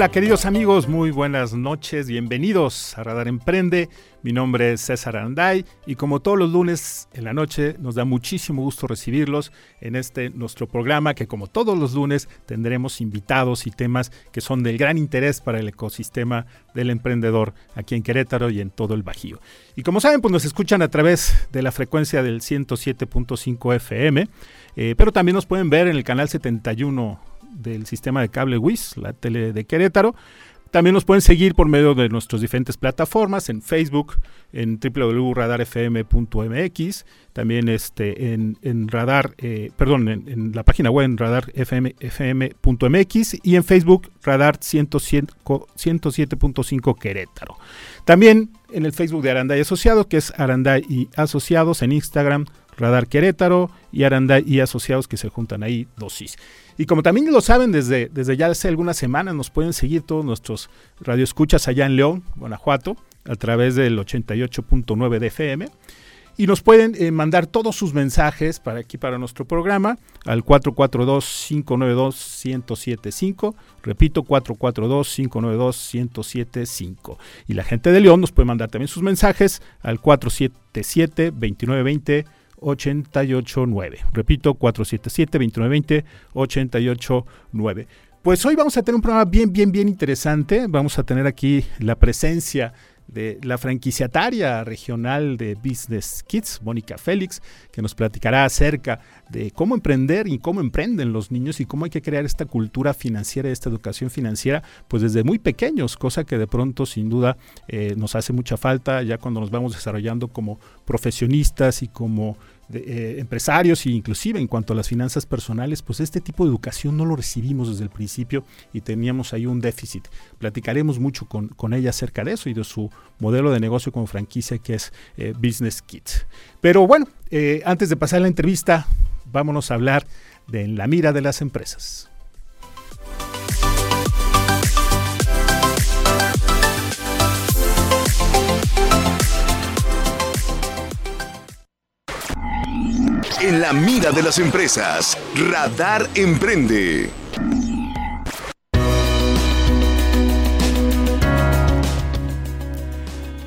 Hola queridos amigos, muy buenas noches, bienvenidos a Radar Emprende. Mi nombre es César Anday y como todos los lunes en la noche nos da muchísimo gusto recibirlos en este nuestro programa que como todos los lunes tendremos invitados y temas que son del gran interés para el ecosistema del emprendedor aquí en Querétaro y en todo el Bajío. Y como saben, pues nos escuchan a través de la frecuencia del 107.5 FM, eh, pero también nos pueden ver en el canal 71 del sistema de cable WIS, la tele de Querétaro. También nos pueden seguir por medio de nuestras diferentes plataformas, en Facebook, en www.radarfm.mx, también este, en, radar, eh, perdón, en, la página web en radarfm.mx y en Facebook Radar 107.5 Querétaro. También en el Facebook de Aranday Asociados, que es Aranday y Asociados, en Instagram Radar Querétaro y Aranday y Asociados, que se juntan ahí dosis. Y como también lo saben, desde, ya hace algunas semanas nos pueden seguir todos nuestros radioescuchas allá en León, Guanajuato, a través del 88.9 de FM. Y nos pueden eh, mandar todos sus mensajes para aquí, para nuestro programa, al 442-592-1075. Repito, 442-592-1075. Y la gente de León nos puede mandar también sus mensajes al 477-2920. 889. Repito, 477-2920-889. Pues hoy vamos a tener un programa bien, bien, bien interesante. Vamos a tener aquí la presencia de la franquiciataria regional de Business Kids, Mónica Félix, que nos platicará acerca de cómo emprender y cómo emprenden los niños y cómo hay que crear esta cultura financiera, esta educación financiera, pues desde muy pequeños, cosa que de pronto sin duda eh, nos hace mucha falta ya cuando nos vamos desarrollando como profesionistas y como eh, empresarios e inclusive en cuanto a las finanzas personales, pues este tipo de educación no lo recibimos desde el principio y teníamos ahí un déficit. Platicaremos mucho con, con ella acerca de eso y de su modelo de negocio como franquicia que es eh, Business Kids. Pero bueno, eh, antes de pasar la entrevista, vámonos a hablar de la mira de las empresas. En la mira de las empresas. Radar Emprende.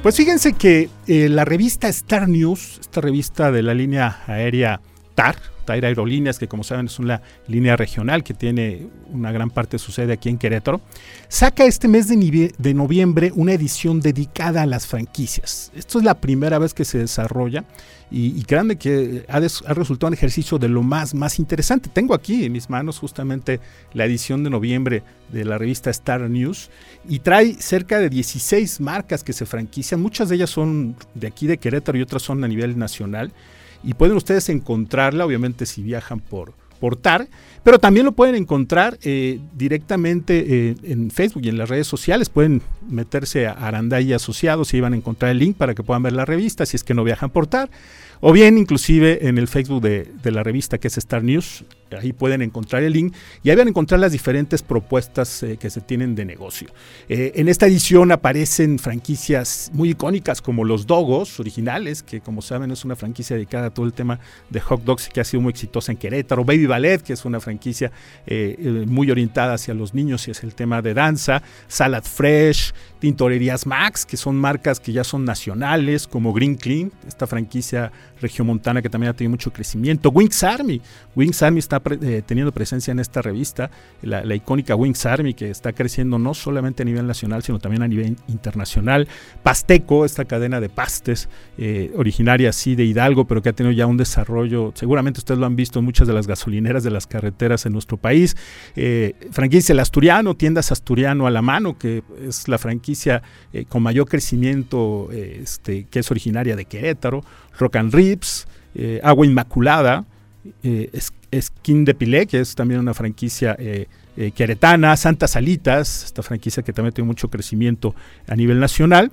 Pues fíjense que eh, la revista Star News, esta revista de la línea aérea TAR, TAR Aerolíneas, que como saben es una línea regional que tiene una gran parte de su sede aquí en Querétaro, saca este mes de, noviembre una edición dedicada a las franquicias. Esto es la primera vez que se desarrolla y, y créanme que ha, resultado un ejercicio de lo más, más interesante. Tengo aquí en mis manos justamente la edición de noviembre de la revista Star News y trae cerca de 16 marcas que se franquician. Muchas de ellas son de aquí de Querétaro y otras son a nivel nacional. Y pueden ustedes encontrarla, obviamente, si viajan por, portar, pero también lo pueden encontrar eh, directamente eh, en Facebook y en las redes sociales. Pueden meterse a Aranday Asociados y van a encontrar el link para que puedan ver la revista si es que no viajan portar. O bien inclusive en el Facebook de, la revista que es Star News, ahí pueden encontrar el link y ahí van a encontrar las diferentes propuestas eh, que se tienen de negocio. Eh, en esta edición aparecen franquicias muy icónicas como los Dogos originales, que como saben es una franquicia dedicada a todo el tema de hot dogs que ha sido muy exitosa en Querétaro. Baby Ballet, que es una franquicia eh, muy orientada hacia los niños y es el tema de danza. Salad Fresh, Tintorerías Max, que son marcas que ya son nacionales, como Green Clean, esta franquicia regiomontana que también ha tenido mucho crecimiento. Wings Army, Wings Army está eh, teniendo presencia en esta revista, la, icónica Wings Army que está creciendo no solamente a nivel nacional, sino también a nivel internacional. Pasteco, esta cadena de pastes eh, originaria así de Hidalgo, pero que ha tenido ya un desarrollo, seguramente ustedes lo han visto en muchas de las gasolineras de las carreteras en nuestro país. Eh, franquicia El Asturiano, tiendas Asturiano a la mano, que es la franquicia eh, con mayor crecimiento este, que es originaria de Querétaro, Rock and Rips, Agua Inmaculada, Skin de Pilé, que es también una franquicia eh, Queretana, Santa Salitas, esta franquicia que también tiene mucho crecimiento a nivel nacional.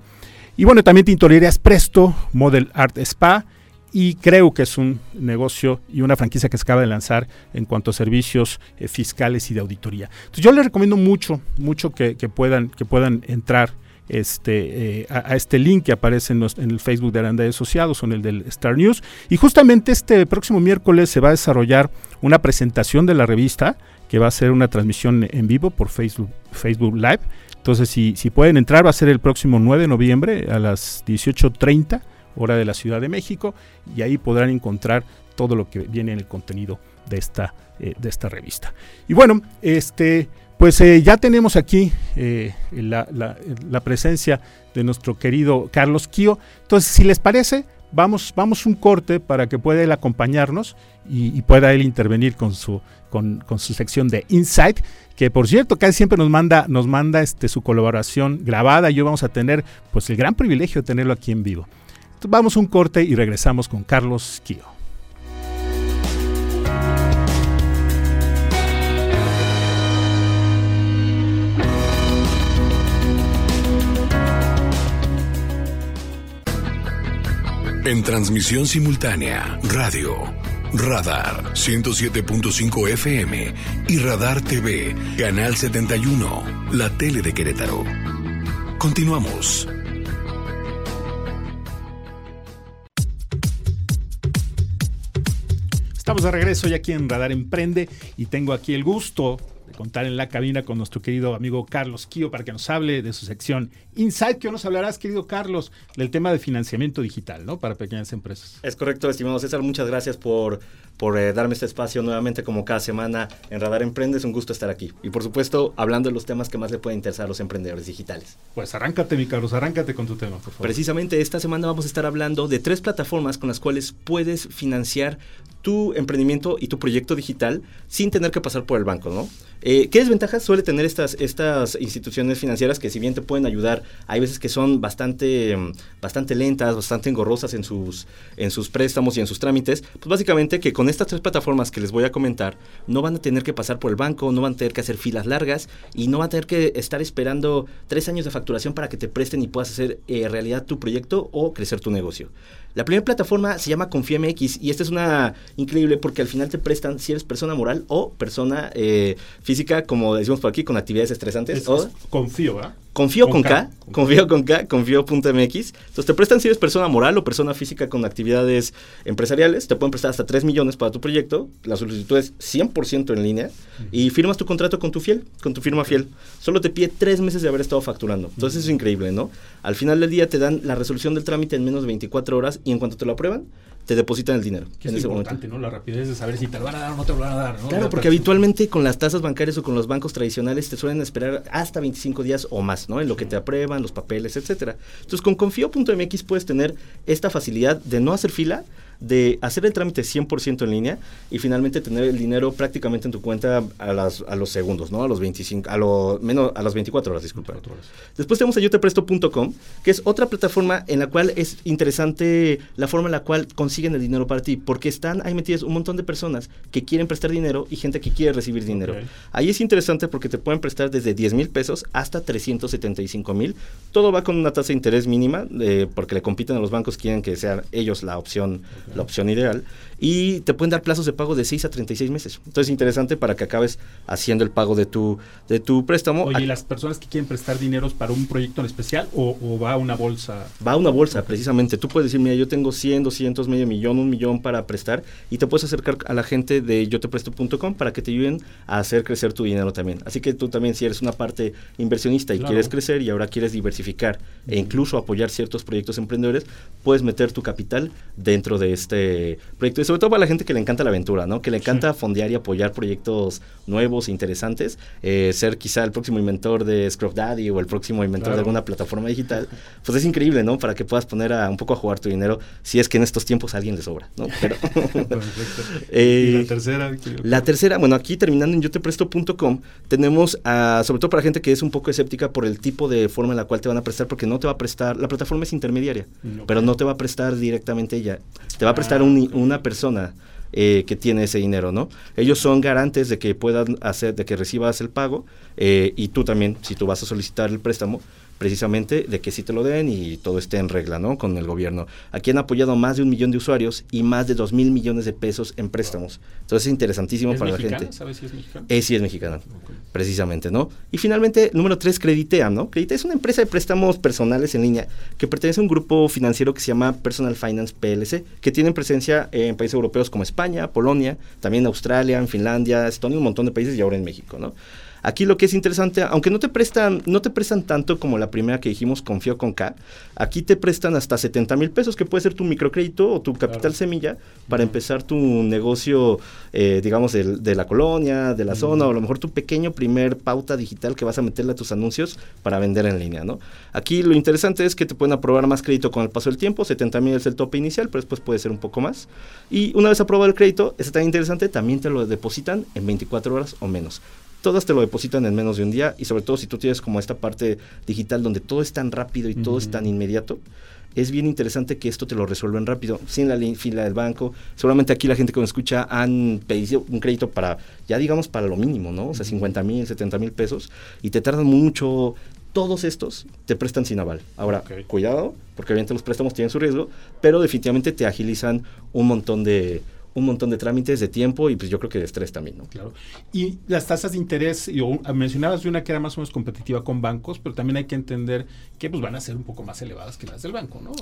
Y bueno, también Tintorerías Presto, Model Art Spa, y creo que es un negocio y una franquicia que se acaba de lanzar en cuanto a servicios eh, fiscales y de auditoría. Entonces yo les recomiendo mucho, mucho que, puedan, que puedan entrar este, eh, a, este link que aparece en, el Facebook de Aranda Asociados o en el del Star News. Y justamente este próximo miércoles se va a desarrollar una presentación de la revista que va a ser una transmisión en vivo por Facebook, Facebook Live. Entonces, si, pueden entrar, va a ser el próximo 9 de noviembre a las 18.30 hora de la Ciudad de México, y ahí podrán encontrar todo lo que viene en el contenido de esta, eh, de esta revista. Y bueno, este, pues eh, ya tenemos aquí eh, la, presencia de nuestro querido Carlos Kio. Entonces, si les parece, vamos, vamos un corte para que pueda él acompañarnos y, pueda él intervenir con su, con, su sección de Insight, que por cierto casi siempre nos manda, nos manda este, su colaboración grabada y hoy vamos a tener pues el gran privilegio de tenerlo aquí en vivo. Vamos un corte y regresamos con Carlos Kio. En transmisión simultánea, radio, Radar 107.5 FM y Radar TV, Canal 71, la tele de Querétaro. Continuamos. Estamos de regreso ya aquí en Radar Emprende y tengo aquí el gusto contar en la cabina con nuestro querido amigo Carlos Kio para que nos hable de su sección Insight. ¿Qué nos hablarás, querido Carlos, del tema de financiamiento digital, ¿no? Para pequeñas empresas. Es correcto, estimado César. Muchas gracias por por eh, darme este espacio nuevamente como cada semana en Radar Emprende. Es un gusto estar aquí. Y por supuesto, hablando de los temas que más le pueden interesar a los emprendedores digitales. Pues arráncate, mi Carlos, arráncate con tu tema, por favor. Precisamente esta semana vamos a estar hablando de tres plataformas con las cuales puedes financiar tu emprendimiento y tu proyecto digital sin tener que pasar por el banco, ¿no? Eh, ¿Qué desventajas suele tener estas, estas instituciones financieras que si bien te pueden ayudar, hay veces que son bastante, bastante lentas, bastante engorrosas en sus, en sus préstamos y en sus trámites? Pues básicamente que con estas tres plataformas que les voy a comentar, no van a tener que pasar por el banco, no van a tener que hacer filas largas y no van a tener que estar esperando tres años de facturación para que te presten y puedas hacer eh, realidad tu proyecto o crecer tu negocio. La primera plataforma se llama ConfiaMX y esta es una increíble porque al final te prestan si eres persona moral o persona eh, física, como decimos por aquí, con actividades estresantes. confío, ¿verdad? Confío con, K, confío con K, confío.mx. Entonces te prestan si eres persona moral o persona física con actividades empresariales. Te pueden prestar hasta 3 millones para tu proyecto. La solicitud es 100% en línea. Y firmas tu contrato con tu fiel, con tu firma fiel. Solo te pide 3 meses de haber estado facturando. Entonces es increíble, ¿no? Al final del día te dan la resolución del trámite en menos de 24 horas y en cuanto te lo aprueban, te depositan el dinero. Que es importante, ¿no? La rapidez de saber si te lo van a dar o no te lo van a dar, ¿no? Claro, porque habitualmente con las tasas bancarias o con los bancos tradicionales te suelen esperar hasta 25 días o más, ¿no? En lo que te aprueban, los papeles, etcétera. Entonces, con confío.mx puedes tener esta facilidad de no hacer fila, de hacer el trámite 100% en línea y finalmente tener el dinero prácticamente en tu cuenta a, las, a los segundos, ¿no? A los 25, a lo menos a las 24 horas, disculpa. Después tenemos a yotepresto.com, que es otra plataforma en la cual es interesante la forma en la cual consiguen el dinero para ti, porque están ahí metidas un montón de personas que quieren prestar dinero y gente que quiere recibir dinero. Ahí es interesante porque te pueden prestar desde 10 mil pesos hasta 375 mil. Todo va con una tasa de interés mínima, eh, porque le compiten a los bancos, quieren que sean ellos la opción la opción ideal, y te pueden dar plazos de pago de 6 a 36 meses. Entonces es interesante para que acabes haciendo el pago de tu, de tu préstamo. Oye, ¿y las personas que quieren prestar dineros para un proyecto en especial o, va a una bolsa? Va a una bolsa, precisamente. Tú puedes decir, mira, yo tengo 100, 200, medio millón, un millón para prestar y te puedes acercar a la gente de yotepresto.com para que te ayuden a hacer crecer tu dinero también. Así que tú también, si eres una parte inversionista y quieres crecer y ahora quieres diversificar e incluso apoyar ciertos proyectos emprendedores, puedes meter tu capital dentro de este proyecto sobre todo para la gente que le encanta la aventura, ¿no? Que le encanta fondear y apoyar proyectos nuevos e interesantes, eh, ser quizá el próximo inventor de Scrub Daddy o el próximo inventor de alguna plataforma digital, pues es increíble, ¿no? Para que puedas poner a, un poco a jugar tu dinero, si es que en estos tiempos a alguien le sobra, ¿no? Pero, eh, ¿Y la tercera? La tercera, bueno, aquí terminando en yotepresto.com, tenemos, sobre todo para gente que es un poco escéptica por el tipo de forma en la cual te van a prestar, porque no te va a prestar, la plataforma es intermediaria, pero no te va a prestar directamente ella, te va a prestar un, una persona eh, que tiene ese dinero, ¿no? Ellos son garantes de que puedan hacer, de que recibas el pago eh, y tú también, si tú vas a solicitar el préstamo, precisamente de que sí te lo den y todo esté en regla, ¿no? Con el gobierno. Aquí han apoyado más de un millón de usuarios y más de dos mil millones de pesos en préstamos. Entonces es interesantísimo para la gente. ¿Sabes si es mexicana? Eh, sí, es mexicana, precisamente, ¿no? Y finalmente, número tres, Creditea, ¿no? Creditea es una empresa de préstamos personales en línea que pertenece a un grupo financiero que se llama Personal Finance PLC, que tienen presencia en países europeos como España, Polonia, también Australia, en Finlandia, Estonia, un montón de países y ahora en México, ¿no? Aquí lo que es interesante, aunque no te prestan, no te prestan tanto como la primera que dijimos, confío con K, aquí te prestan hasta 70 mil pesos, que puede ser tu microcrédito o tu capital semilla para empezar tu negocio, eh, digamos, de, la colonia, de la zona, o a lo mejor tu pequeño primer pauta digital que vas a meterle a tus anuncios para vender en línea, ¿no? Aquí lo interesante es que te pueden aprobar más crédito con el paso del tiempo, 70 mil es el tope inicial, pero después puede ser un poco más. Y una vez aprobado el crédito, es tan interesante, también te lo depositan en 24 horas o menos todas te lo depositan en menos de un día y sobre todo si tú tienes como esta parte digital donde todo es tan rápido y todo es tan inmediato, es bien interesante que esto te lo resuelven rápido, sin la fila del banco. Seguramente aquí la gente que nos escucha han pedido un crédito para, ya digamos, para lo mínimo, ¿no? O sea, 50 mil, 70 mil pesos y te tardan mucho. Todos estos te prestan sin aval. Ahora, cuidado, porque obviamente los préstamos tienen su riesgo, pero definitivamente te agilizan un montón de, un montón de trámites de tiempo y pues yo creo que de estrés también, ¿no? Claro. Y las tasas de interés, yo, mencionabas de una que era más o menos competitiva con bancos, pero también hay que entender que pues van a ser un poco más elevadas que las del banco, ¿no?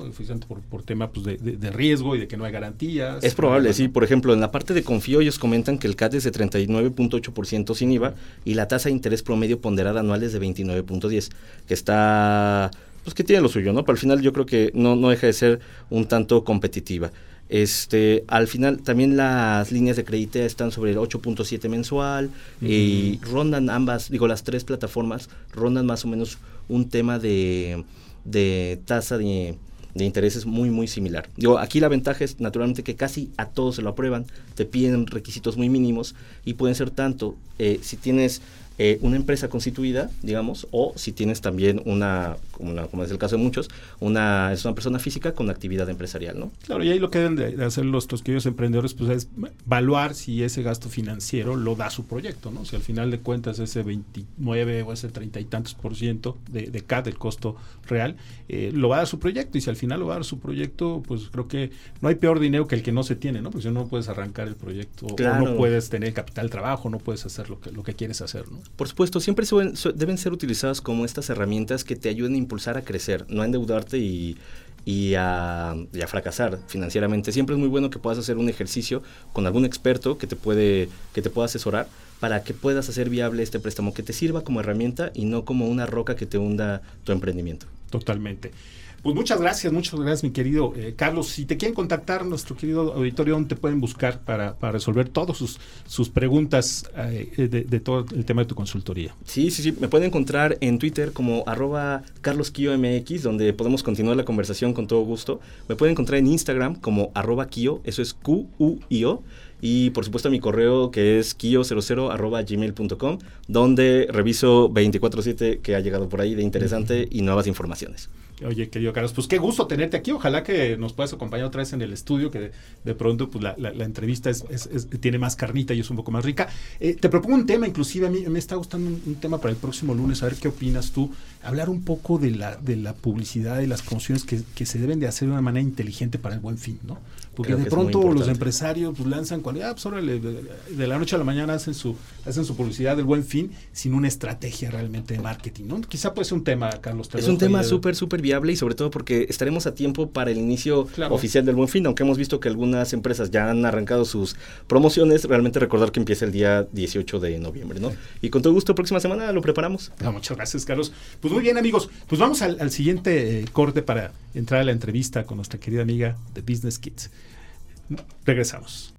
Por, por tema pues, de, riesgo y de que no hay garantías. Es probable, sí. Por ejemplo, en la parte de confío ellos comentan que el CAT es de 39.8% sin IVA y la tasa de interés promedio ponderada anual es de 29.10, que está pues que tiene lo suyo, ¿no? Pero al final yo creo que no, no deja de ser un tanto competitiva. Este, al final también las líneas de crédito están sobre el 8.7 mensual y rondan ambas, digo las tres plataformas rondan más o menos un tema de, de tasa de, de intereses muy muy similar. Digo, aquí la ventaja es naturalmente que casi a todos se lo aprueban, te piden requisitos muy mínimos y pueden ser tanto eh, si tienes eh, una empresa constituida, digamos, o si tienes también una, como, es el caso de muchos, una, es una persona física con actividad empresarial, ¿no? Claro, y ahí lo que deben de, hacer los tosquillos emprendedores, pues es evaluar si ese gasto financiero lo da su proyecto, ¿no? Si al final de cuentas ese 29 o ese 30 y tantos por ciento de, de CAD, el costo real, eh, lo va a dar su proyecto, y si al final lo va a dar su proyecto, pues creo que no hay peor dinero que el que no se tiene, ¿no? Porque si no puedes arrancar el proyecto, o no puedes tener capital trabajo, no puedes hacer lo que, lo que quieres hacer, ¿no? Por supuesto, siempre deben ser utilizadas como estas herramientas que te ayuden a impulsar a crecer, no a endeudarte y, y a, fracasar financieramente. Siempre es muy bueno que puedas hacer un ejercicio con algún experto que te puede que te pueda asesorar para que puedas hacer viable este préstamo, que te sirva como herramienta y no como una roca que te hunda tu emprendimiento. Totalmente. Pues muchas gracias, muchas gracias, mi querido eh, Carlos. Si te quieren contactar, nuestro querido auditorio, ¿dónde te pueden buscar para, resolver todas sus, sus preguntas eh, de, todo el tema de tu consultoría? Sí, sí, sí. Me pueden encontrar en Twitter como arroba carlosquiomx, donde podemos continuar la conversación con todo gusto. Me pueden encontrar en Instagram como arroba kio, eso es Q-U-I-O. Y por supuesto mi correo que es kio00 arroba gmail.com, donde reviso 24/7 que ha llegado por ahí de interesante y nuevas informaciones. Oye, querido Carlos, pues qué gusto tenerte aquí. Ojalá que nos puedas acompañar otra vez en el estudio, que de, pronto pues, la, entrevista es, tiene más carnita y es un poco más rica. Eh, te propongo un tema, inclusive a mí me está gustando un, tema para el próximo lunes, a ver qué opinas tú. Hablar un poco de la, de la publicidad y las promociones que, que se deben de hacer de una manera inteligente para el buen fin, ¿no? Porque de pronto los empresarios pues, lanzan cualidad, pues de, la noche a la mañana hacen su, hacen su publicidad del buen fin sin una estrategia realmente de marketing, ¿no? Quizá puede ser un tema, Carlos. Es un tema súper, súper viable y sobre todo porque estaremos a tiempo para el inicio oficial del buen fin, aunque hemos visto que algunas empresas ya han arrancado sus promociones, realmente recordar que empieza el día 18 de noviembre, ¿no? Y con todo gusto, próxima semana lo preparamos. Ah, muchas gracias, Carlos. Pues muy bien, amigos, pues vamos al, siguiente eh, corte para entrar a la entrevista con nuestra querida amiga de Business Kids. Regresamos.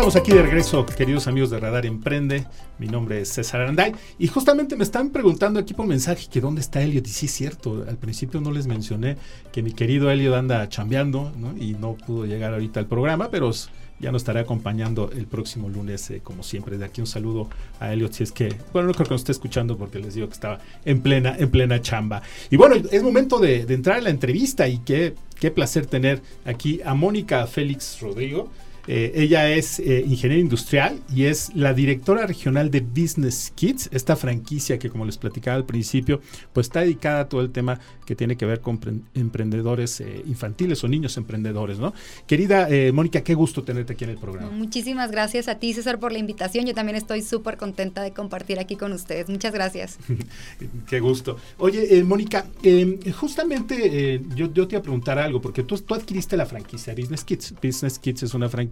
Estamos aquí de regreso, queridos amigos de Radar Emprende. Mi nombre es César Aranday. Y justamente me están preguntando aquí por mensaje que dónde está Elliot. Y sí es cierto, al principio no les mencioné que mi querido Elliot anda chambeando y no pudo llegar ahorita al programa, pero ya nos estará acompañando el próximo lunes, eh, como siempre. De aquí un saludo a Elliot, si es que, bueno, no creo que nos esté escuchando porque les digo que estaba en plena, en plena chamba. Y bueno, es momento de, entrar a la entrevista y qué, qué placer tener aquí a Mónica Félix Rodrigo. Eh, ella es eh, ingeniera industrial y es la directora regional de Business Kids, esta franquicia que como les platicaba al principio, pues está dedicada a todo el tema que tiene que ver con emprendedores eh, infantiles o niños emprendedores, ¿no? Querida Mónica, qué gusto tenerte aquí en el programa. Muchísimas gracias a ti, César, por la invitación. Yo también estoy súper contenta de compartir aquí con ustedes. Muchas gracias. qué gusto. Oye, Mónica, em, justamente yo, yo, te iba a preguntar algo, porque tú, tú adquiriste la franquicia Business Kids. Business Kids es una franquicia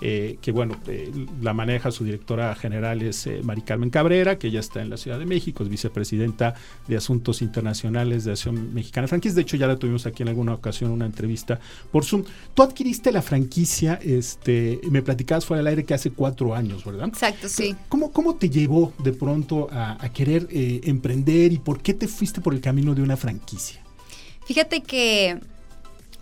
eh, que bueno, eh, la maneja su directora general es eh, Mari Carmen Cabrera, que ya está en la Ciudad de México, es vicepresidenta de Asuntos Internacionales de Acción Mexicana Franquicia. De hecho, ya la tuvimos aquí en alguna ocasión una entrevista por Zoom. Tú adquiriste la franquicia, este, me platicabas fuera del aire que hace cuatro años, ¿verdad? Exacto, sí. ¿Cómo, cómo te llevó de pronto a, a querer emprender y por qué te fuiste por el camino de una franquicia? Fíjate que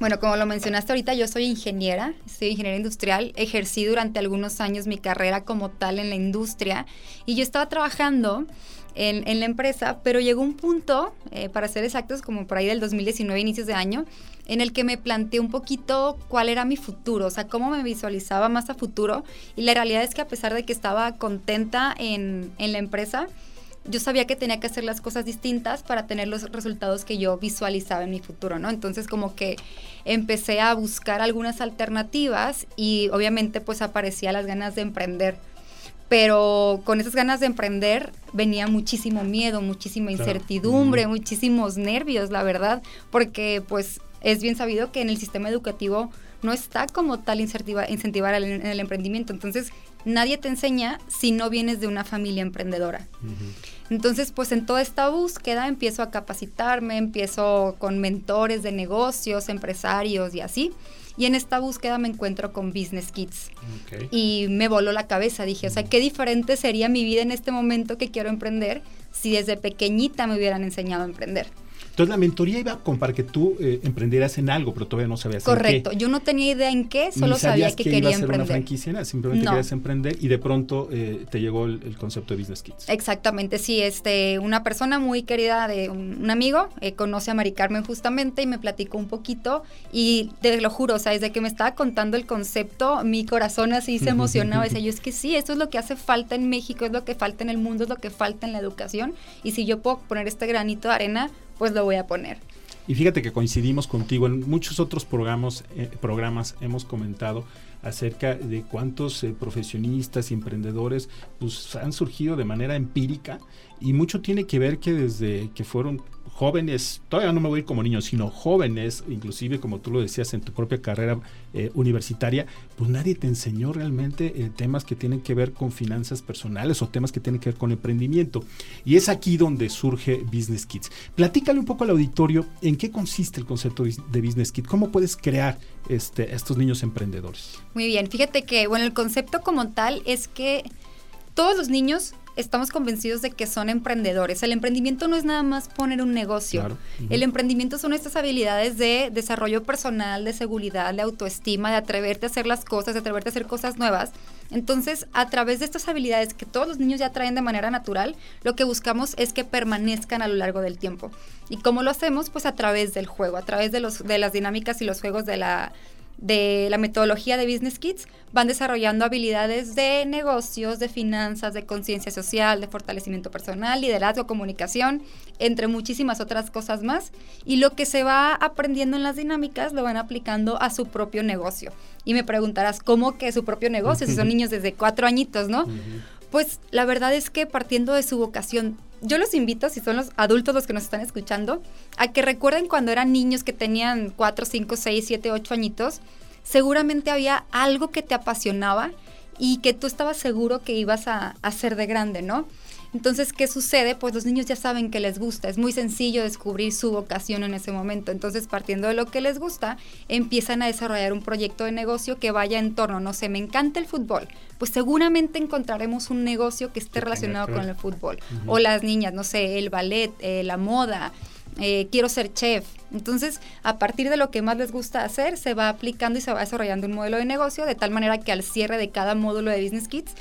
bueno, como lo mencionaste ahorita, yo soy ingeniera, soy ingeniera industrial, ejercí durante algunos años mi carrera como tal en la industria y yo estaba trabajando en, la empresa, pero llegó un punto, eh, para ser exactos, como por ahí del 2019, inicios de año, en el que me planteé un poquito cuál era mi futuro, o sea, cómo me visualizaba más a futuro y la realidad es que a pesar de que estaba contenta en, en la empresa, yo sabía que tenía que hacer las cosas distintas para tener los resultados que yo visualizaba en mi futuro, ¿no? Entonces como que empecé a buscar algunas alternativas y obviamente pues aparecía las ganas de emprender. Pero con esas ganas de emprender venía muchísimo miedo, muchísima incertidumbre, muchísimos nervios, la verdad, porque pues es bien sabido que en el sistema educativo no está como tal incentivar, incentivar el, el emprendimiento. Entonces, nadie te enseña si no vienes de una familia emprendedora. Entonces, pues en toda esta búsqueda empiezo a capacitarme, empiezo con mentores de negocios, empresarios y así. Y en esta búsqueda me encuentro con Business Kids. Y me voló la cabeza. Dije, o sea, qué diferente sería mi vida en este momento que quiero emprender si desde pequeñita me hubieran enseñado a emprender. Entonces la mentoría iba con para que tú eh, emprendieras en algo, pero todavía no sabías Correcto, en qué. yo no tenía idea en qué, solo sabía que, que quería iba a ser emprender. una franquicia, simplemente querías emprender y de pronto eh, te llegó el, concepto de Business Kids. Exactamente, sí, este, una persona muy querida de un, amigo eh, conoce a Mari Carmen justamente y me platicó un poquito y te lo juro, o sea, desde que me estaba contando el concepto, mi corazón así se emocionaba, decía yo, es que sí, esto es lo que hace falta en México, es lo que falta en el mundo, es lo que falta en la educación y si yo puedo poner este granito de arena, pues lo voy a poner. Y fíjate que coincidimos contigo en muchos otros programas, eh, programas hemos comentado acerca de cuántos eh, profesionistas y emprendedores pues, han surgido de manera empírica y mucho tiene que ver que desde que fueron jóvenes, todavía no me voy a ir como niños, sino jóvenes, inclusive como tú lo decías en tu propia carrera eh, universitaria, pues nadie te enseñó realmente eh, temas que tienen que ver con finanzas personales o temas que tienen que ver con emprendimiento. Y es aquí donde surge Business Kids. Platícale un poco al auditorio en qué consiste el concepto de Business Kids, cómo puedes crear este, estos niños emprendedores. Muy bien, fíjate que, bueno, el concepto como tal es que todos los niños estamos convencidos de que son emprendedores. El emprendimiento no es nada más poner un negocio. El emprendimiento son estas habilidades de desarrollo personal, de seguridad, de autoestima, de atreverte a hacer las cosas, de atreverte a hacer cosas nuevas. Entonces, a través de estas habilidades que todos los niños ya traen de manera natural, lo que buscamos es que permanezcan a lo largo del tiempo. ¿Y cómo lo hacemos? Pues a través del juego, a través de, los, de las dinámicas y los juegos de la, de la metodología de Business Kids van desarrollando habilidades de negocios, de finanzas, de conciencia social, de fortalecimiento personal, liderazgo, comunicación, entre muchísimas otras cosas más. Y lo que se va aprendiendo en las dinámicas lo van aplicando a su propio negocio. Y me preguntarás, ¿cómo que su propio negocio? Si son niños desde cuatro añitos, ¿no? Pues la verdad es que partiendo de su vocación yo los invito, si son los adultos los que nos están escuchando, a que recuerden cuando eran niños que tenían 4, 5, 6, 7, 8 añitos, seguramente había algo que te apasionaba y que tú estabas seguro que ibas a hacer de grande, ¿no? Entonces, ¿qué sucede? Pues los niños ya saben que les gusta, es muy sencillo descubrir su vocación en ese momento. Entonces, partiendo de lo que les gusta, empiezan a desarrollar un proyecto de negocio que vaya en torno, no sé, me encanta el fútbol, pues seguramente encontraremos un negocio que esté relacionado con el fútbol. O las niñas, no sé, el ballet, eh, la moda, eh, quiero ser chef. Entonces, a partir de lo que más les gusta hacer, se va aplicando y se va desarrollando un modelo de negocio de tal manera que al cierre de cada módulo de Business Kids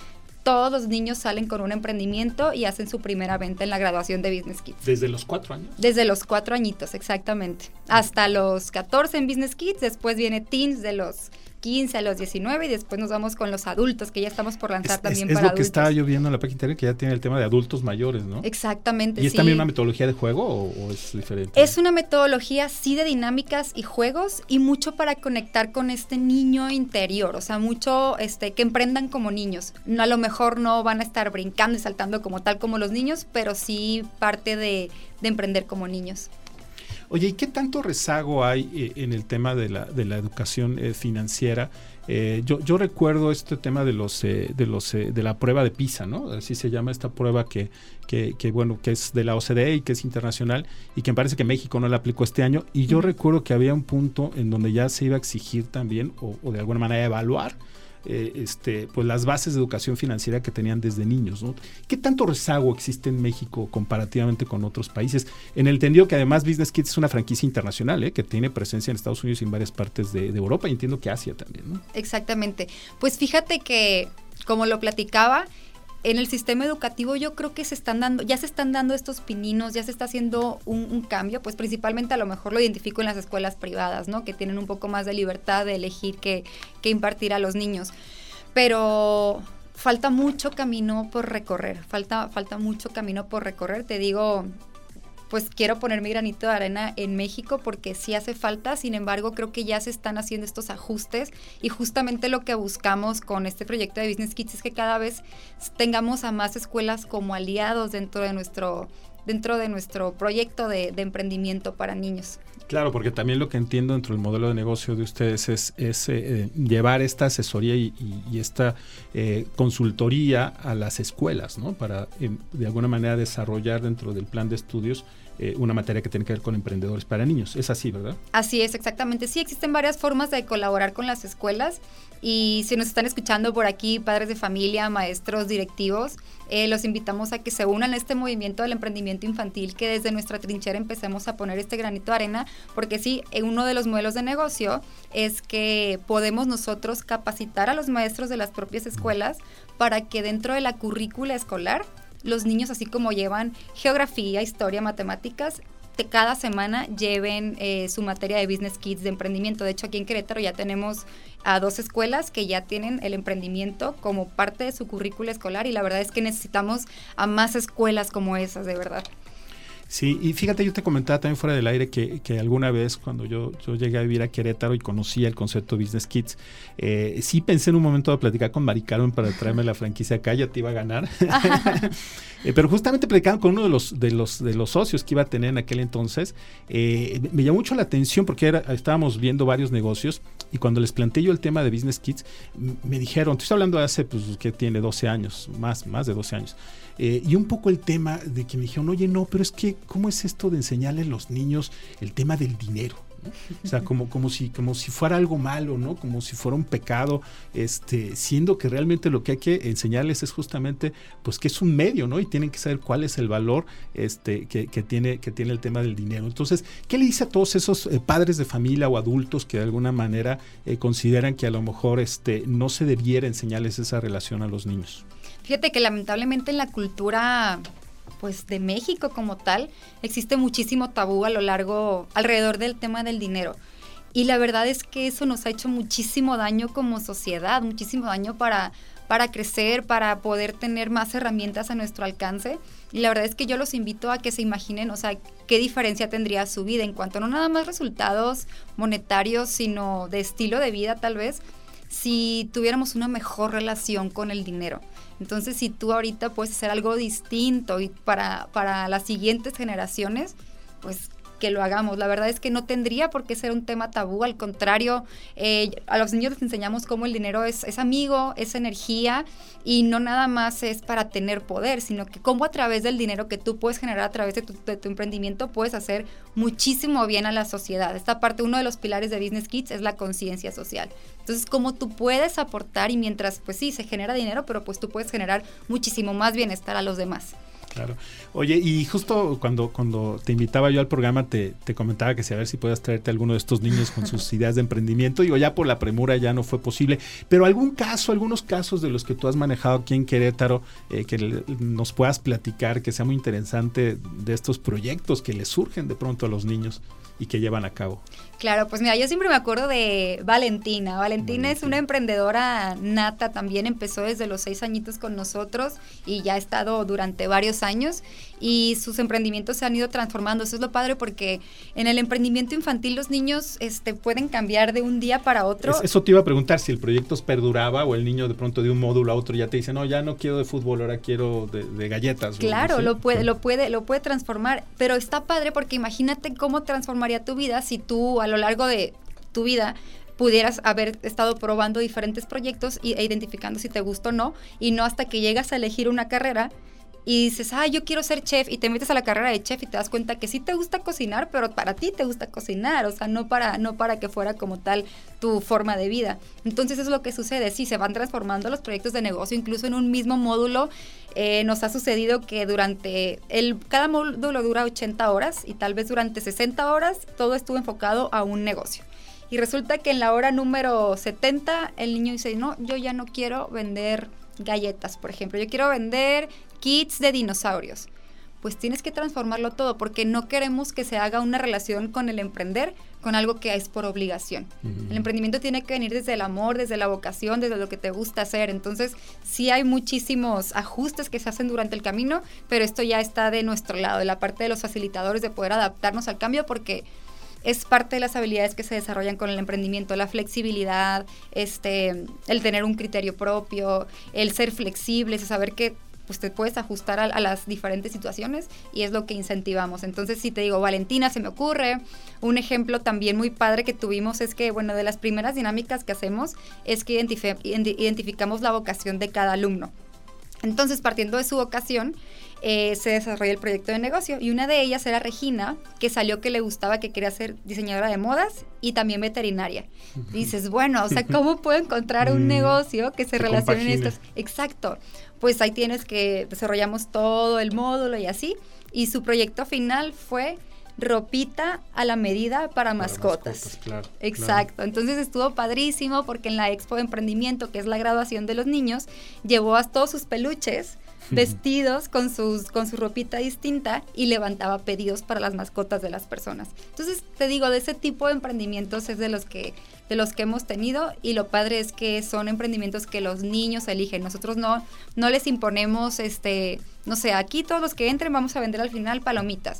todos los niños salen con un emprendimiento y hacen su primera venta en la graduación de Business Kids. ¿Desde los cuatro años? Desde los cuatro añitos, exactamente. Hasta los 14 en Business Kids, después viene Teens de los 15 a los 19 y después nos vamos con los adultos, que ya estamos por lanzar también es, para es lo que estaba yo viendo en la página internet, que ya tiene el tema de adultos mayores, ¿no? Exactamente. ¿Y es también una metodología de juego o, es diferente? Es una metodología, sí, de dinámicas y juegos y mucho para conectar con este niño interior, o sea, mucho este, que emprendan como niños. No, a lo mejor no van a estar brincando y saltando como tal como los niños, pero sí parte de, de emprender como niños. Oye, ¿y qué tanto rezago hay eh, en el tema de la, de la educación eh, financiera? Eh, yo, yo, recuerdo este tema de los de los de la prueba de PISA, ¿no? Así se llama esta prueba que, que, que, bueno que es de la OCDE y que es internacional y que me parece que México no la aplicó este año. Y yo recuerdo que había un punto en donde ya se iba a exigir también o, o de alguna manera evaluar eh, este, pues las bases de educación financiera que tenían desde niños. ¿Qué tanto rezago existe en México comparativamente con otros países? En el entendido que además Business Kids es una franquicia internacional ¿eh? que tiene presencia en Estados Unidos y en varias partes de, Europa y entiendo que Asia también. Exactamente. Pues fíjate que, como lo platicaba, en el sistema educativo yo creo que se están dando, ya se están dando estos pininos, ya se está haciendo un, cambio, pues principalmente a lo mejor lo identifico en las escuelas privadas, ¿no? Que tienen un poco más de libertad de elegir qué, qué impartir a los niños. Pero falta mucho camino por recorrer, falta, falta mucho camino por recorrer. Te digo, pues quiero poner mi granito de arena en México porque sí hace falta, sin embargo creo que ya se están haciendo estos ajustes y justamente lo que buscamos con este proyecto de Business Kids es que cada vez tengamos a más escuelas como aliados dentro de nuestro dentro de nuestro proyecto de, emprendimiento para niños. Claro, porque también lo que entiendo dentro del modelo de negocio de ustedes es, eh, llevar esta asesoría y, esta eh, consultoría a las escuelas, ¿no? Para em, de alguna manera desarrollar dentro del plan de estudios eh, una materia que tiene que ver con emprendedores para niños. Es así, ¿verdad? Así es, exactamente. Sí, existen varias formas de colaborar con las escuelas y si nos están escuchando por aquí, padres de familia, maestros, directivos, eh, los invitamos a que se unan a este movimiento del emprendimiento infantil, que desde nuestra trinchera empecemos a poner este granito de arena, porque sí, uno de los modelos de negocio es que podemos nosotros capacitar a los maestros de las propias escuelas para que dentro de la currícula escolar los niños, así como llevan geografía, historia, matemáticas, cada semana lleven eh, su materia de Business Kids de emprendimiento. De hecho, aquí en Querétaro ya tenemos a dos escuelas que ya tienen el emprendimiento como parte de su currícula escolar y la verdad es que necesitamos a más escuelas como esas, de verdad. Sí, y fíjate, yo te comentaba también fuera del aire que, que alguna vez cuando yo, yo, llegué a vivir a Querétaro y conocía el concepto Business Kids, eh, sí pensé en un momento de platicar con Mari Carmen para traerme la franquicia acá, ya te iba a ganar. eh, pero justamente platicando con uno de los, de, los, de los socios que iba a tener en aquel entonces, eh, me llamó mucho la atención porque era, estábamos viendo varios negocios y cuando les planteé yo el tema de Business Kids, me dijeron, estoy hablando de hace, pues, que tiene 12 años, más, más de 12 años. Eh, y un poco el tema de que me dijeron, oye, no, pero es que, ¿cómo es esto de enseñarle a los niños el tema del dinero? O sea, como, como, si, como si fuera algo malo, ¿no? Como si fuera un pecado, este, siendo que realmente lo que hay que enseñarles es justamente, pues que es un medio, ¿no? Y tienen que saber cuál es el valor este, que, tiene, que tiene el tema del dinero. Entonces, ¿qué le dice a todos esos eh, padres de familia o adultos que de alguna manera eh, consideran que a lo mejor este, no se debiera enseñarles esa relación a los niños? Fíjate que lamentablemente en la cultura pues de México como tal existe muchísimo tabú a lo largo alrededor del tema del dinero. Y la verdad es que eso nos ha hecho muchísimo daño como sociedad, muchísimo daño para para crecer, para poder tener más herramientas a nuestro alcance. Y la verdad es que yo los invito a que se imaginen, o sea, qué diferencia tendría su vida en cuanto no nada más resultados monetarios, sino de estilo de vida tal vez, si tuviéramos una mejor relación con el dinero. Entonces, si tú ahorita puedes hacer algo distinto y para, para las siguientes generaciones, pues que lo hagamos. La verdad es que no tendría por qué ser un tema tabú, al contrario, eh, a los niños les enseñamos cómo el dinero es, es amigo, es energía y no nada más es para tener poder, sino que cómo a través del dinero que tú puedes generar a través de tu, de tu emprendimiento puedes hacer muchísimo bien a la sociedad. Esta parte, uno de los pilares de Business Kids es la conciencia social. Entonces, cómo tú puedes aportar y mientras, pues sí, se genera dinero, pero pues tú puedes generar muchísimo más bienestar a los demás. Claro. Oye, y justo cuando, cuando te invitaba yo al programa, te, te comentaba que si a ver si puedas traerte a alguno de estos niños con sus ideas de emprendimiento. Digo, ya por la premura ya no fue posible. Pero algún caso, algunos casos de los que tú has manejado aquí en Querétaro, eh, que nos puedas platicar, que sea muy interesante de estos proyectos que les surgen de pronto a los niños y que llevan a cabo. Claro, pues mira, yo siempre me acuerdo de Valentina. Valentina, es una emprendedora nata también, empezó desde los seis añitos con nosotros y ya ha estado durante varios años y sus emprendimientos se han ido transformando. Eso es lo padre porque en el emprendimiento infantil los niños este, pueden cambiar de un día para otro. eso te iba a preguntar si el proyecto perduraba o el niño de pronto de un módulo a otro ya te dice, no, ya no quiero de fútbol, ahora quiero de, galletas. Claro, lo puede, lo puede, lo puede transformar, pero está padre porque imagínate cómo transformaría tu vida si tú a lo largo de tu vida pudieras haber estado probando diferentes proyectos e identificando si te gusta o no, y no hasta que llegas a elegir una carrera y dices, ah, yo quiero ser chef y te metes a la carrera de chef y te das cuenta que sí te gusta cocinar, pero para ti te gusta cocinar, o sea, no para, no para que fuera como tal tu forma de vida. Entonces eso es lo que sucede, sí, se van transformando los proyectos de negocio, incluso en un mismo módulo. Eh, nos ha sucedido que durante el, cada módulo dura 80 horas y tal vez durante 60 horas todo estuvo enfocado a un negocio. Y resulta que en la hora número 70 el niño dice, no, yo ya no quiero vender galletas, por ejemplo. Yo quiero vender kits de dinosaurios. Pues tienes que transformarlo todo porque no queremos que se haga una relación con el emprender con algo que es por obligación. El emprendimiento tiene que venir desde el amor, desde la vocación, desde lo que te gusta hacer. Entonces, sí hay muchísimos ajustes que se hacen durante el camino, pero esto ya está de nuestro lado, de la parte de los facilitadores, de poder adaptarnos al cambio porque es parte de las habilidades que se desarrollan con el emprendimiento, la flexibilidad, este, el tener un criterio propio, el ser flexibles, saber que pues te puedes ajustar a, las diferentes situaciones y es lo que incentivamos. Entonces, si te digo, Valentina, se me ocurre, un ejemplo también muy padre que tuvimos es que, bueno, de las primeras dinámicas que hacemos es que identificamos la vocación de cada alumno. Entonces, partiendo de su vocación, eh, se desarrolla el proyecto de negocio. Y una de ellas era Regina, que salió que le gustaba, que quería ser diseñadora de modas y también veterinaria. Dices, bueno, o sea, ¿cómo puedo encontrar un mm, negocio que se relacione en estas? Exacto. Pues ahí tienes que desarrollamos todo el módulo y así. Y su proyecto final fue ropita a la medida para, mascotas. Exacto. Entonces estuvo padrísimo porque en la Expo de Emprendimiento, que es la graduación de los niños, llevó a todos sus peluches vestidos con, sus, con su ropita distinta y levantaba pedidos para las mascotas de las personas. Entonces, te digo, de ese tipo de emprendimientos es de los que de los que hemos tenido y lo padre es que son emprendimientos que los niños eligen. Nosotros no no les imponemos este, no sé, aquí todos los que entren vamos a vender al final palomitas.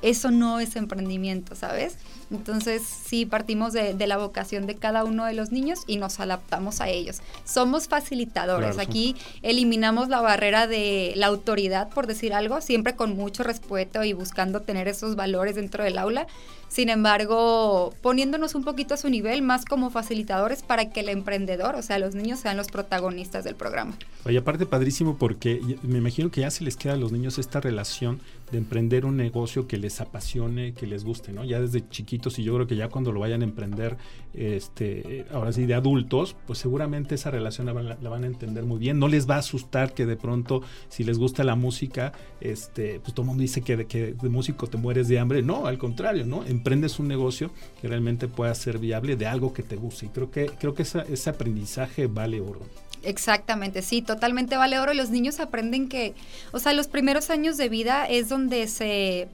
Eso no es emprendimiento, ¿sabes? Entonces, sí, partimos de, la vocación de cada uno de los niños y nos adaptamos a ellos. Somos facilitadores. Aquí eliminamos la barrera de la autoridad, por decir algo, siempre con mucho respeto y buscando tener esos valores dentro del aula. Sin embargo, poniéndonos un poquito a su nivel, más como facilitadores para que el emprendedor, o sea, los niños sean los protagonistas del programa. Oye, aparte padrísimo porque me imagino que ya se les queda a los niños esta relación de emprender un negocio que les apasione, que les guste, ¿no? Ya desde chiquitos y yo creo que ya cuando lo vayan a emprender, este, ahora sí, de adultos, pues seguramente esa relación la, van a entender muy bien. No les va a asustar que de pronto, si les gusta la música, este, pues todo el mundo dice que de, que de músico te mueres de hambre. No, al contrario, ¿no? Emprendes un negocio que realmente pueda ser viable de algo que te guste. Y creo que, creo que ese aprendizaje vale oro. Exactamente, sí, totalmente vale oro. Y los niños aprenden que, o sea, los primeros años de vida es donde se,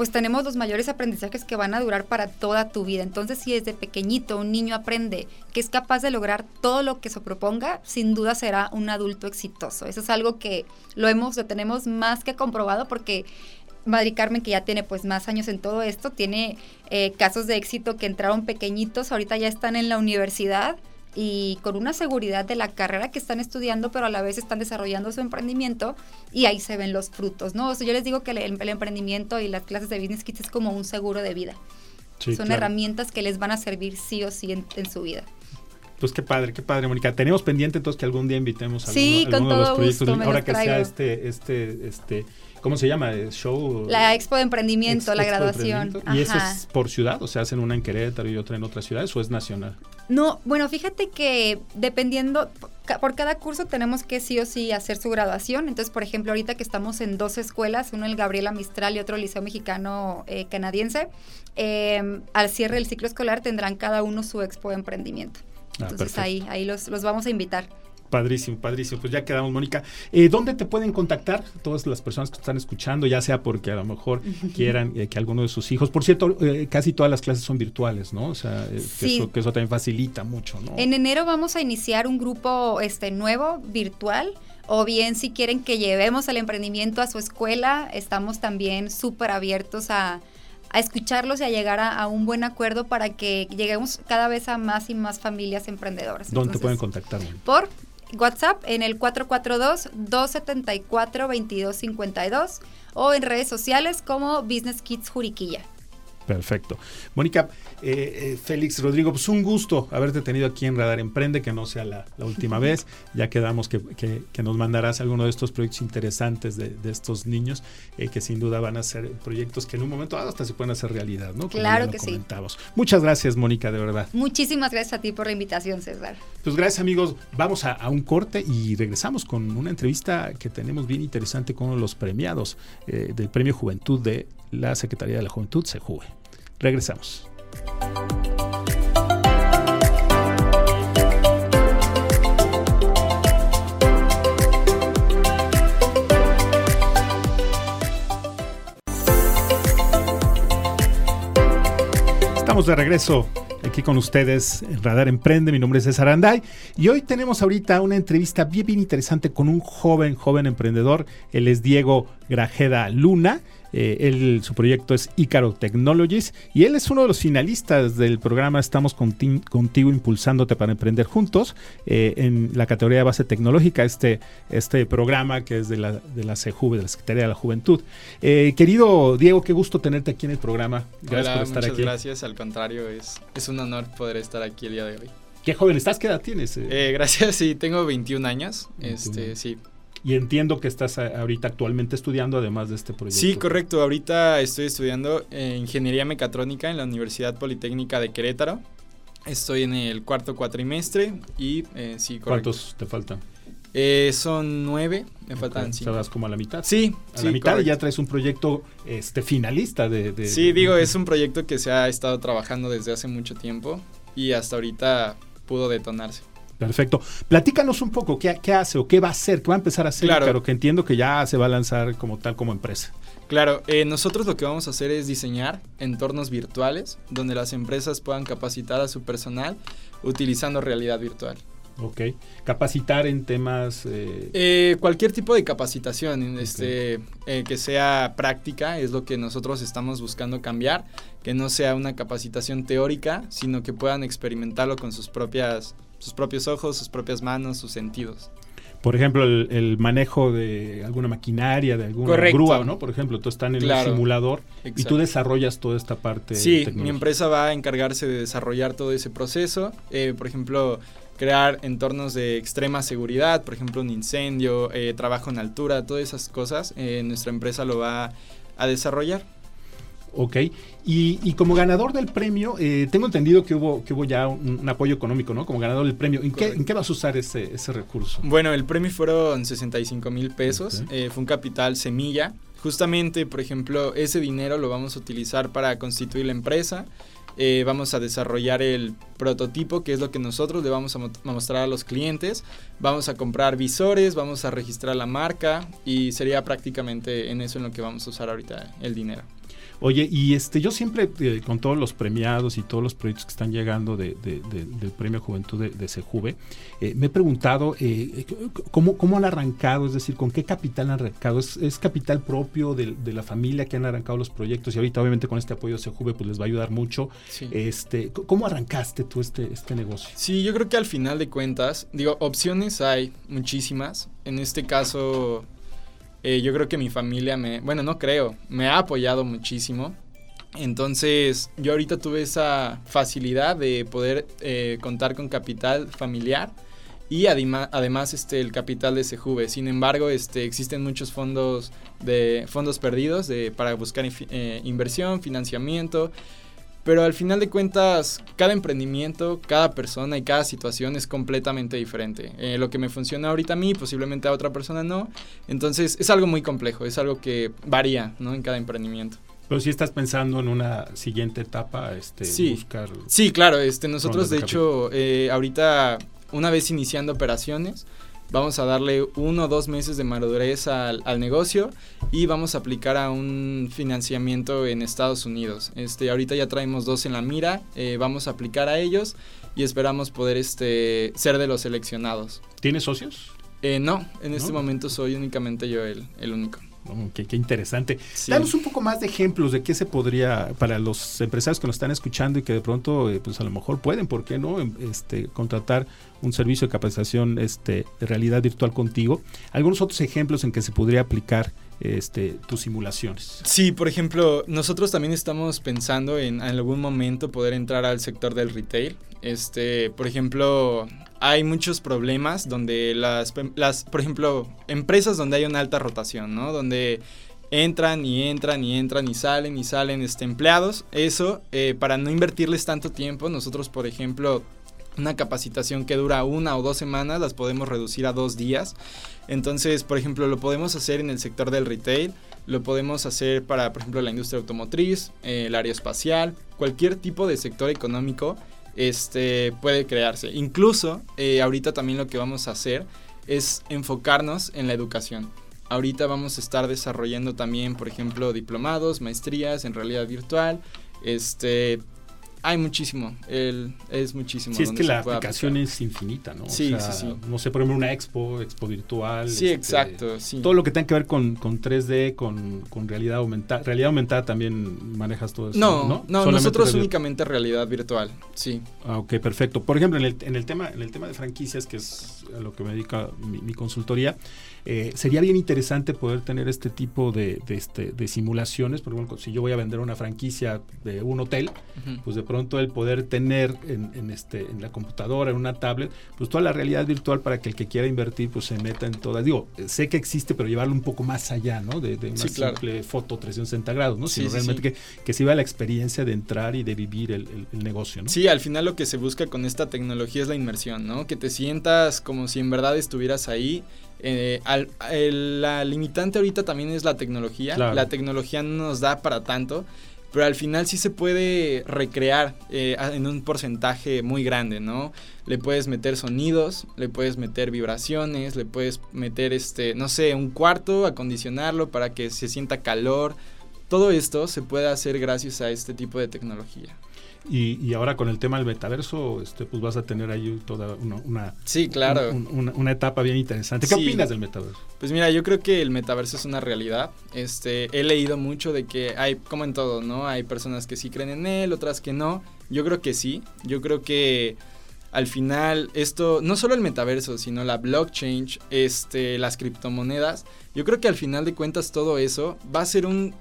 pues tenemos los mayores aprendizajes que van a durar para toda tu vida. Entonces, si desde pequeñito un niño aprende que es capaz de lograr todo lo que se proponga, sin duda será un adulto exitoso. Eso es algo que lo hemos, lo tenemos más que comprobado porque Madrid Carmen, que ya tiene pues más años en todo esto, tiene eh, casos de éxito que entraron pequeñitos, ahorita ya están en la universidad y con una seguridad de la carrera que están estudiando, pero a la vez están desarrollando su emprendimiento y ahí se ven los frutos, ¿no? O sea, yo les digo que el, el emprendimiento y las clases de Business Kids es como un seguro de vida. Sí, Son claro. herramientas que les van a servir sí o sí en, en su vida. Pues qué padre, qué padre, Mónica. Tenemos pendiente entonces que algún día invitemos a Sí, alguno, de los proyectos. gusto, Ahora que sea este, este, este, ¿cómo se llama? ¿El show. La expo de emprendimiento, Ex- la Expo de graduación. Emprendimiento. ¿Y eso es por ciudad? O sea, hacen una en Querétaro y otra en otras ciudades o es nacional? No, bueno, fíjate que dependiendo, por cada curso tenemos que sí o sí hacer su graduación. Entonces, por ejemplo, ahorita que estamos en dos escuelas, uno el Gabriela Mistral y otro el Liceo Mexicano eh, Canadiense, eh, al cierre del ciclo escolar tendrán cada uno su expo de emprendimiento. Ah, Entonces perfecto. ahí, ahí los, los vamos a invitar. Padrísimo, padrísimo. Pues ya quedamos, Mónica. Eh, ¿Dónde te pueden contactar todas las personas que están escuchando? Ya sea porque a lo mejor quieran eh, que alguno de sus hijos. Por cierto, eh, casi todas las clases son virtuales, ¿no? O sea, que, eso, que eso también facilita mucho, ¿no? En enero vamos a iniciar un grupo este nuevo, virtual. O bien si quieren que llevemos el emprendimiento a su escuela, estamos también súper abiertos a, a escucharlos y a llegar a, a un buen acuerdo para que lleguemos cada vez a más y más familias emprendedoras. ¿Dónde te pueden contactar? Por WhatsApp en el 442-274-2252 o en redes sociales como Business Kids Juriquilla. Perfecto. Mónica, eh, eh, Félix, Rodrigo, pues un gusto haberte tenido aquí en Radar Emprende, que no sea la, la última vez. Ya quedamos que, que- que nos mandarás alguno de estos proyectos interesantes de, de estos niños, eh, que sin duda van a ser proyectos que en un momento dado hasta se pueden hacer realidad, ¿no? Como Claro que sí. comentábamos. Muchas gracias, Mónica, de verdad. Muchísimas gracias a ti por la invitación, César. Pues gracias amigos, vamos a, a un corte y regresamos con una entrevista que tenemos bien interesante con uno de los premiados del Premio Juventud de la Secretaría de la Juventud, SEJUVE. Regresamos. Estamos de regreso aquí con ustedes en Radar Emprende. Mi nombre es César Anday y hoy tenemos ahorita una entrevista bien, bien interesante con un joven, joven emprendedor. Él es Diego Grajeda Luna. Eh, él, su proyecto es Icaro Technologies y él es uno de los finalistas del programa Estamos conti- contigo impulsándote para emprender juntos eh, en la categoría de base tecnológica, este, este programa que es de la, de la CJUVE, de la Secretaría de la Juventud. Eh, querido Diego, qué gusto tenerte aquí en el programa. Gracias Hola, por estar muchas aquí. gracias. Al contrario, es, es un honor poder estar aquí el día de hoy. ¿Qué joven estás? ¿Qué edad tienes? Eh, gracias, sí, tengo 21 años. 21. Este, sí. Y entiendo que estás ahorita actualmente estudiando además de este proyecto. sí, correcto. Ahorita estoy estudiando eh, Ingeniería Mecatrónica en la Universidad Politécnica de Querétaro. Estoy en el cuarto cuatrimestre y eh, sí, correcto. ¿Cuántos te faltan? Eh, son nueve, me faltan cinco. Como a la mitad. Sí, A sí, la mitad y ya traes un proyecto este finalista de... de- Sí, digo, es un proyecto que se ha estado trabajando desde hace mucho tiempo y hasta ahorita pudo detonarse. Perfecto. Platícanos un poco, ¿qué, qué hace o qué va a hacer? ¿Qué va a empezar a hacer? Claro. Claro, que entiendo que ya se va a lanzar como tal, como empresa. Claro, eh, nosotros lo que vamos a hacer es diseñar entornos virtuales donde las empresas puedan capacitar a su personal utilizando realidad virtual. Ok. Capacitar en temas... eh, Eh, cualquier tipo de capacitación este, eh, que sea práctica es lo que nosotros estamos buscando cambiar, que no sea una capacitación teórica, sino que puedan experimentarlo con sus propias sus propios ojos, sus propias manos, sus sentidos. por ejemplo, el, el manejo de alguna maquinaria, de alguna Correcto. grúa, ¿no? Por ejemplo, tú estás en Claro. un simulador y tú desarrollas toda esta parte Sí, mi empresa va a encargarse de desarrollar todo ese proceso. Eh, por ejemplo, crear entornos de extrema seguridad, por ejemplo, un incendio, eh, trabajo en altura, todas esas cosas. eh, nuestra empresa lo va a desarrollar. Ok, y, y como ganador del premio, eh, tengo entendido que hubo, que hubo ya un, un apoyo económico, ¿no? Como ganador del premio. ¿En, qué. ¿En qué vas a usar ese, ese recurso? Bueno, el premio fueron 65 mil pesos. Eh, fue un capital semilla. Justamente, por ejemplo, ese dinero lo vamos a utilizar para constituir la empresa. eh, vamos a desarrollar el prototipo, que es lo que nosotros le vamos a, mo- a mostrar a los clientes. Vamos a comprar visores, vamos a registrar la marca y sería prácticamente en eso en lo que vamos a usar ahorita el dinero. Oye, y este, yo siempre, eh, con todos los premiados y todos los proyectos que están llegando de, de, del Premio Juventud de, de Sejuve, eh, me he preguntado eh, ¿cómo, cómo han arrancado, es decir, con qué capital han arrancado. ¿Es, es capital propio de, la familia que han arrancado los proyectos? Y ahorita, obviamente, con este apoyo de Sejuve, pues les va a ayudar mucho. Sí. Este, ¿Cómo arrancaste tú este, este negocio? Sí, yo creo que al final de cuentas, digo, opciones hay muchísimas. En este caso, eh, yo creo que mi familia me, bueno, no creo, me ha apoyado muchísimo. Entonces, yo ahorita tuve esa facilidad de poder eh, contar con capital familiar y además este el capital de Sejuve. Sin embargo, este existen muchos fondos de fondos perdidos de, para buscar eh, inversión, financiamiento pero al final de cuentas, cada emprendimiento, cada persona y cada situación es completamente diferente. Eh, lo que me funciona ahorita a mí, posiblemente a otra persona no. Entonces es algo muy complejo, es algo que varía ¿no? en cada emprendimiento. Pero si estás pensando en una siguiente etapa, este, sí. buscar... Sí, claro, este, nosotros de, de hecho, eh, ahorita, una vez iniciando operaciones, vamos a darle uno o dos meses de madurez al, negocio y vamos a aplicar a un financiamiento en Estados Unidos. Este, ahorita ya traemos dos en la mira, eh, vamos a aplicar a ellos y esperamos poder este, ser de los seleccionados. ¿Tienes socios? Eh, no, en este momento soy únicamente yo el, el único. Qué, interesante. Danos un poco más de ejemplos de qué se podría, para los empresarios que nos están escuchando y que de pronto, eh, pues a lo mejor pueden, ¿por qué no? Em, este, contratar un servicio de capacitación este, de realidad virtual contigo. Algunos otros ejemplos en que se podría aplicar este, tus simulaciones. Sí, por ejemplo, nosotros también estamos pensando en, algún momento poder entrar al sector del retail. Este, por ejemplo, hay muchos problemas donde las, las, por ejemplo, empresas donde hay una alta rotación, ¿no? Donde entran y entran y entran y salen y salen este, empleados. Eso, eh, para no invertirles tanto tiempo, nosotros, por ejemplo, una capacitación que dura una o dos semanas, las podemos reducir a dos días. Entonces, por ejemplo, lo podemos hacer en el sector del retail, lo podemos hacer para, por ejemplo, la industria automotriz, eh, el área espacial, cualquier tipo de sector económico este, puede crearse. Incluso, eh, ahorita también lo que vamos a hacer es enfocarnos en la educación. Ahorita vamos a estar desarrollando también, por ejemplo, diplomados, maestrías en realidad virtual, este, hay muchísimo, el, es muchísimo. Sí, es que la aplicación es infinita, ¿no? Sí, sí, sí. No sé, por ejemplo, una expo, expo virtual. Sí, este, exacto, sí. Todo lo que tenga que ver con, con 3D, con, con, realidad aumentada. Realidad aumentada también manejas todo eso, ¿no? No, no nosotros únicamente realidad virtual, sí. Ah, ok, perfecto. Por ejemplo, en el, en el, tema, en el tema de franquicias, que es a lo que me dedica mi, mi consultoría, eh, sería bien interesante poder tener este tipo de, de, este, de, simulaciones. Por ejemplo, si yo voy a vender una franquicia de un hotel, pues de pronto el poder tener en, en, este, en la computadora, en una tablet, pues toda la realidad virtual para que el que quiera invertir pues se meta en todas. Digo, sé que existe, pero llevarlo un poco más allá, ¿no? De, una simple foto 360 grados, ¿no? Sino realmente Que, que se iba la experiencia de entrar y de vivir el, el, el, negocio, ¿no? Sí, al final lo que se busca con esta tecnología es la inmersión, ¿no? Que te sientas como si en verdad estuvieras ahí eh, al, el, la limitante ahorita también es la tecnología. Claro. La tecnología no nos da para tanto, pero al final sí se puede recrear eh, en un porcentaje muy grande, ¿no? Le puedes meter sonidos, le puedes meter vibraciones, le puedes meter, este, no sé, un cuarto, acondicionarlo para que se sienta calor. Todo esto se puede hacer gracias a este tipo de tecnología. Y, y, ahora con el tema del metaverso, este, pues vas a tener ahí toda una, una sí, claro. Un, una, una, etapa bien interesante. ¿Qué sí. opinas del metaverso? Pues mira, yo creo que el metaverso es una realidad. Este, he leído mucho de que hay, como en todo, ¿no? Hay personas que sí creen en él, otras que no. Yo creo que sí. Yo creo que al final esto, no solo el metaverso, sino la blockchain, este, las criptomonedas, yo creo que al final de cuentas todo eso va a ser un,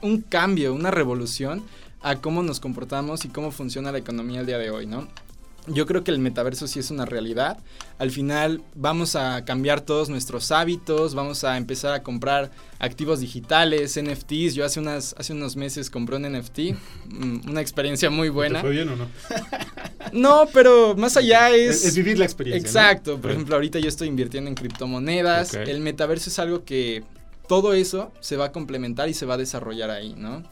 un cambio, una revolución a cómo nos comportamos y cómo funciona la economía el día de hoy, ¿no? Yo creo que el metaverso sí es una realidad. Al final vamos a cambiar todos nuestros hábitos, vamos a empezar a comprar activos digitales, NFTs. Yo hace, unas, hace unos meses compré un NFT, mm, una experiencia muy buena. ¿Te fue bien o no? no, pero más allá es... Es, vivir la experiencia. Exacto. ¿no? Por ejemplo, ahorita yo estoy invirtiendo en criptomonedas. Okay. El metaverso es algo que todo eso se va a complementar y se va a desarrollar ahí, ¿no?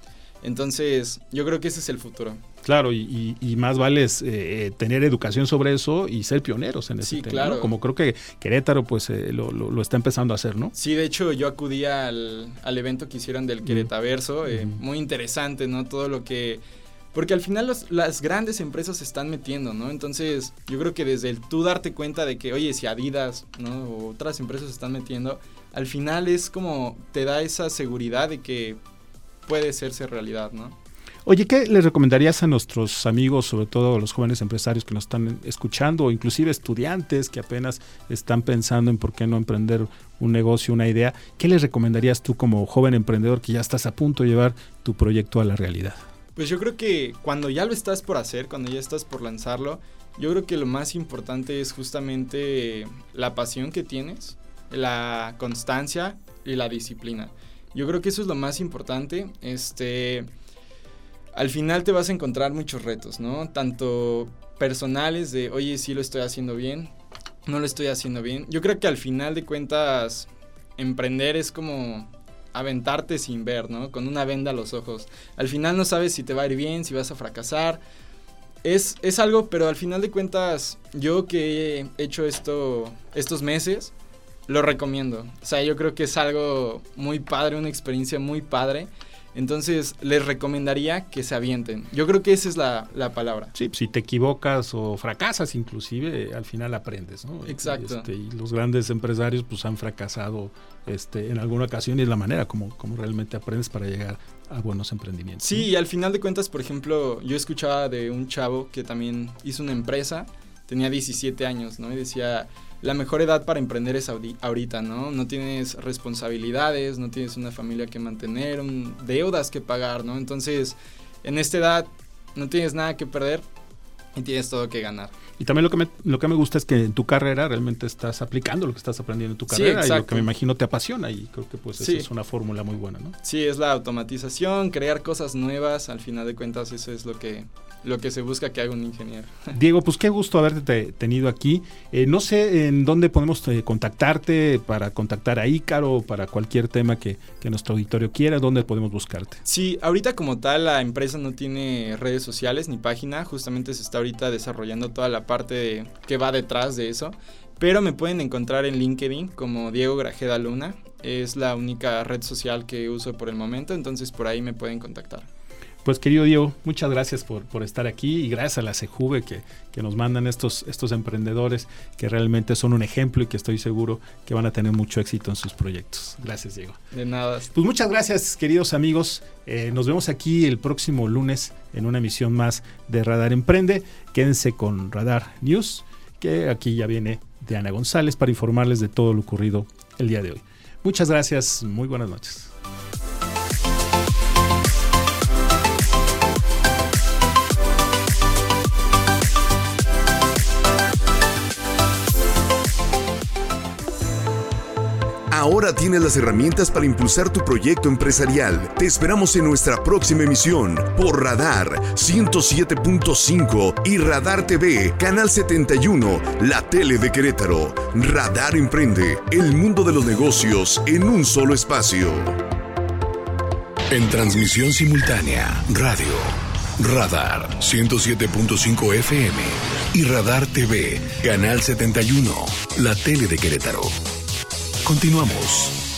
Entonces, yo creo que ese es el futuro. Claro, y, más vale es, eh, tener educación sobre eso y ser pioneros en ese sí, tema. Claro. Como creo que Querétaro pues eh, lo, está empezando a hacer, ¿no? Sí, de hecho yo acudí al, evento que hicieron del Queretaverso, eh, muy interesante, ¿no? Todo lo que... Porque al final las grandes empresas se están metiendo, ¿no? Entonces yo creo que desde el tú darte cuenta de que, oye, si Adidas, ¿no? O otras empresas se están metiendo, al final es como te da esa seguridad de que puede serse realidad, ¿no? Oye, ¿qué les recomendarías a nuestros amigos, sobre todo a los jóvenes empresarios que nos están escuchando, o inclusive estudiantes que apenas están pensando en por qué no emprender un negocio, una idea? ¿Qué les recomendarías tú como joven emprendedor que ya estás a punto de llevar tu proyecto a la realidad? Pues yo creo que cuando ya lo estás por hacer, cuando ya estás por lanzarlo, yo creo que lo más importante es justamente la pasión que tienes, la constancia y la disciplina. Yo creo que eso es lo más importante. Este, al final te vas a encontrar muchos retos, ¿no? Tanto personales de, oye, sí lo estoy haciendo bien, no lo estoy haciendo bien. Yo creo que al final de cuentas, emprender es como aventarte sin ver, ¿no? Con una venda a los ojos. Al final no sabes si te va a ir bien, si vas a fracasar. Es, es algo, pero al final de cuentas, yo que he hecho esto estos meses, lo recomiendo. O sea, yo creo que es algo muy padre, una experiencia muy padre. Entonces, les recomendaría que se avienten. Yo creo que esa es la, palabra. Sí, si te equivocas o fracasas inclusive, al final aprendes, ¿no? Exacto. Este, y los grandes empresarios pues han fracasado este, en alguna ocasión y es la manera como, como realmente aprendes para llegar a buenos emprendimientos. Sí, y al final de cuentas, por ejemplo, yo escuchaba de un chavo que también hizo una empresa, tenía 17 años, ¿no? Y decía, la mejor edad para emprender es ahorita, ¿no? No tienes responsabilidades, no tienes una familia que mantener, deudas que pagar, ¿no? Entonces, en esta edad no tienes nada que perder y tienes todo que ganar. Y también lo que, me, lo que me gusta es que en tu carrera realmente estás aplicando lo que estás aprendiendo en tu carrera y lo que me imagino te apasiona y creo que pues eso es una fórmula muy buena, ¿no? Sí, es la automatización, crear cosas nuevas, al final de cuentas eso es lo que lo que se busca que haga un ingeniero. Diego, pues qué gusto haberte tenido aquí. Eh, no sé en dónde podemos eh, contactarte para contactar a Ícaro, para cualquier tema que, que, nuestro auditorio quiera, ¿dónde podemos buscarte? Sí, ahorita como tal la empresa no tiene redes sociales ni página, justamente se está ahorita desarrollando toda la parte que va detrás de eso. Pero me pueden encontrar en LinkedIn como Diego Grajeda Luna. Es la única red social que uso por el momento, entonces por ahí me pueden contactar. Pues querido Diego, muchas gracias por, por estar aquí y gracias a la CEJUVE que, que, nos mandan estos, estos emprendedores que realmente son un ejemplo y que estoy seguro que van a tener mucho éxito en sus proyectos. Gracias Diego. De nada. Pues muchas gracias queridos amigos. Eh, nos vemos aquí el próximo lunes en una emisión más de Radar Emprende. Quédense con Radar News, que aquí ya viene de Ana González para informarles de todo lo ocurrido el día de hoy. Muchas gracias, muy buenas noches. Ahora tienes las herramientas para impulsar tu proyecto empresarial. Te esperamos en nuestra próxima emisión por Radar 107.5 y Radar TV, Canal 71, la tele de Querétaro. Radar Emprende, el mundo de los negocios en un solo espacio. En transmisión simultánea, radio. Radar 107.5 FM y Radar TV, Canal 71, la tele de Querétaro. Continuamos.